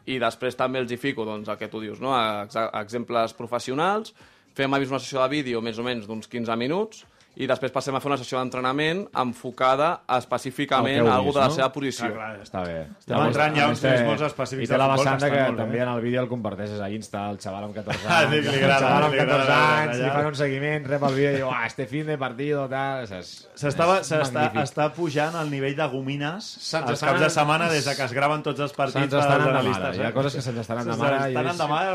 i després també els hi fico, doncs, el que tu dius, no? Ex exemples professionals, fem a una sessió de vídeo més o menys d'uns 15 minuts, i després passem a fer una sessió d'entrenament enfocada específicament que a algú de la no? seva posició. Clar, clar, Està bé. Estem entrant ja a uns nivells molt específics I de té la que vessant que bé. també en el vídeo el comparteixes a Insta, el xaval amb 14 Ah, anys. li- el xaval amb li agrada 14 veure anys, li fan un seguiment, rep el vídeo i diu, ah, este fin de partido, tal... S'estava- S'està està pujant el nivell de gomines Se'ns els caps de setmana des de que es graven tots els partits Se'ns estan analistes. hi ha eh? coses que se'ns estan Se'ns endamant. estan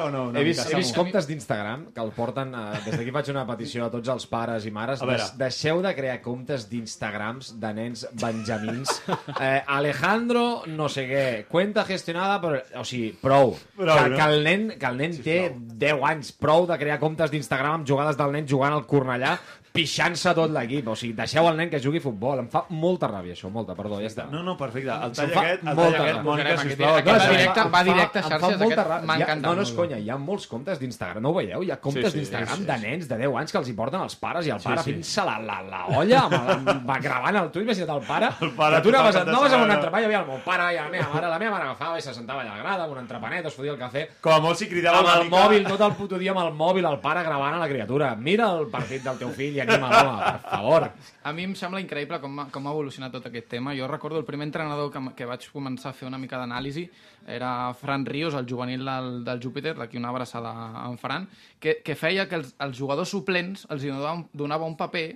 o no? He vist, comptes d'Instagram que el porten... Des d'aquí faig una petició a tots els pares i mares. A veure. Deixeu de crear comptes d'Instagrams de nens benjamins. Eh, Alejandro, no sé què, cuenta gestionada per... O sigui, prou. Prou, que, no? que el nen, que el nen té 10 anys. Prou de crear comptes d'Instagram amb jugades del nen jugant al Cornellà pixant-se tot l'equip. O sigui, deixeu el nen que jugui a futbol. Em fa molta ràbia, això, molta, perdó, ja està. No, no, perfecte. El tall aquest, el molta tall aquest. Mònica, sisplau. aquest No, va directe- va directe a em fa xarxes, molta aquest ràbia. m'ha encantat No, no és conya, hi ha molts comptes d'Instagram, no ho veieu? Hi ha comptes Sí, sí, d'Instagram sí, de nens de 10 anys que els hi porten els pares i el pare sí. fent-se la, la, la olla amb, amb, va gravant el tu imagina't el pare, El pare que tu anaves, anaves amb un entrepà hi havia el meu pare i la meva mare, la meva mare agafava i se sentava allà a la grada amb un entrepanet, es fotia el cafè Com a molt si cridava amb el mòbil, tot el puto dia amb el mòbil, el pare gravant a la criatura. Mira el partit del teu fill i anima l'home, per favor. A mi em sembla increïble com, com ha evolucionat tot aquest tema. Jo recordo el primer entrenador que, que vaig començar a fer una mica d'anàlisi era Fran Ríos, el juvenil del, del Júpiter, d'aquí una abraçada a en Fran, que, que feia que els, els jugadors suplents els donava, donava un paper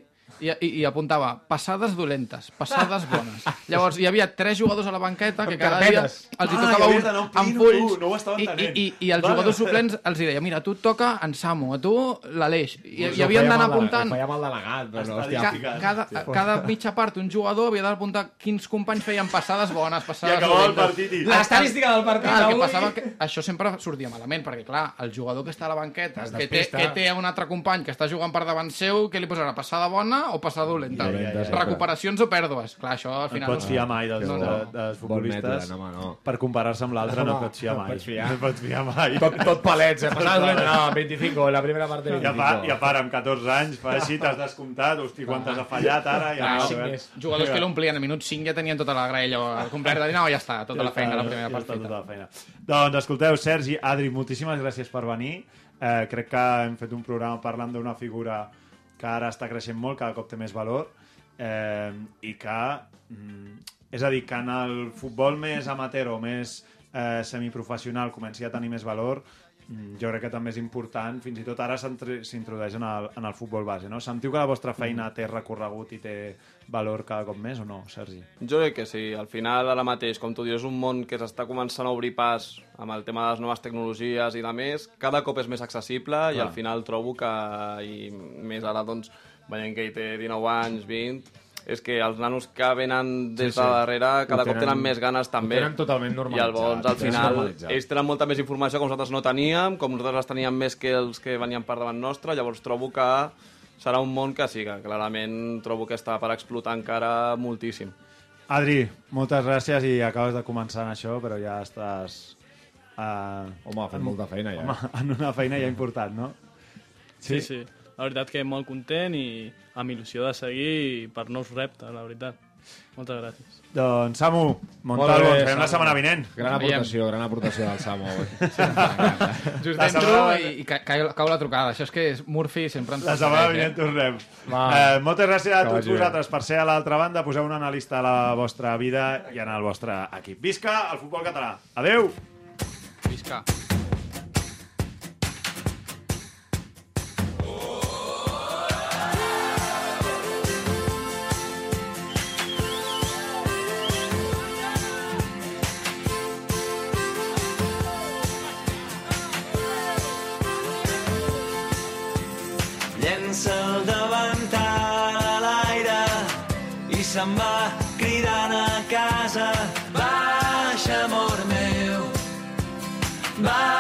i, i, i apuntava passades dolentes, passades bones. Llavors hi havia tres jugadors a la banqueta que cada dia els hi Ah, tocava i havies un d'anar amb fulls. no i, i, i, i els Vale. jugadors suplents els hi deia mira, tu et toca en Samu, a tu l'Aleix i, i havien d'anar apuntant. Ho feia mal delegat, però no, hòstia. Ca cada, cada mitja part un jugador havia d'apuntar quins companys feien passades bones, I passades acabava el dolentes. partit i... L'estadística del partit Clar, el que passava que això sempre sortia malament, perquè clar, el jugador que està a la banqueta, Es que té, que té un altre company que està jugant per davant seu, que li posarà passada bona o passada dolenta? Recuperacions o pèrdues? Clar, això al No final... pots fiar mai dels, No, de, no. dels Bon futbolistes. mètode, no, no. Per comparar-se amb l'altre no Home, pots fiar no mai. et pots fiar. No pots fiar mai. Tot, tot palets, eh? Passava dolenta, no, 25, la primera part de I a, 25. part, I a part, amb 14 anys, fa així, t'has descomptat, hosti, quantes ha fallat ara, i Clar, ara... cinc més. Jugadors que l'omplien a minut 5 ja tenien tota la graella completa. No, ja està, tota la feina, la primera part ja està feta. tota la feina. Doncs escolteu, Sergi, Adri, moltíssimes gràcies per venir. Eh, crec que hem fet un programa parlant d'una figura que ara està creixent molt, cada cop té més valor, eh, i que, mm, és a dir, que en el futbol més amateur o més eh, semiprofessional comenci a tenir més valor, mm, jo crec que també és important, fins i tot ara s'introdueix en, el, en el futbol base. No? Sentiu que la vostra feina té recorregut i té valor cada cop més o no, Sergi? Jo crec que sí. Al final, ara mateix, com tu dius, és un món que s'està començant a obrir pas amb el tema de les noves tecnologies i de més. Cada cop és més accessible i Clar. al final trobo que, i més ara, doncs, veient que hi té 19 anys, 20, és que els nanos que venen des Sí, sí. de darrere cada Ho cop tenen- tenen més ganes també. ho tenen totalment I normalitzat, llavors, al tenen final, ells tenen molta més informació que nosaltres no teníem, com nosaltres les teníem més que els que venien per davant nostre, llavors trobo que serà un món que sí, que clarament trobo que està per explotar encara moltíssim. Adri, moltes gràcies i acabes de començar en això, però ja estàs uh, Home, ha fet molta feina, ja. home, en una feina ja important, no? Sí, sí. La veritat que molt content i amb il·lusió de seguir per nous reptes, la veritat. Moltes gràcies. Doncs, Samu, Molt Montalvo, bé, ens veiem la setmana vinent. Gran aportació, gran aportació del Samu avui. Just La entro setmana- i, i ca- cau, cau la trucada. Això és que és Murphy sempre ens La setmana vinent tornem. Va. Eh, moltes gràcies a tots vosaltres per ser a l'altra banda. Poseu un analista a la vostra vida i en el vostre equip. Visca el futbol català. Adeu! eh? Visca. Se'n va cridant a casa. Baixa, amor meu, baixa,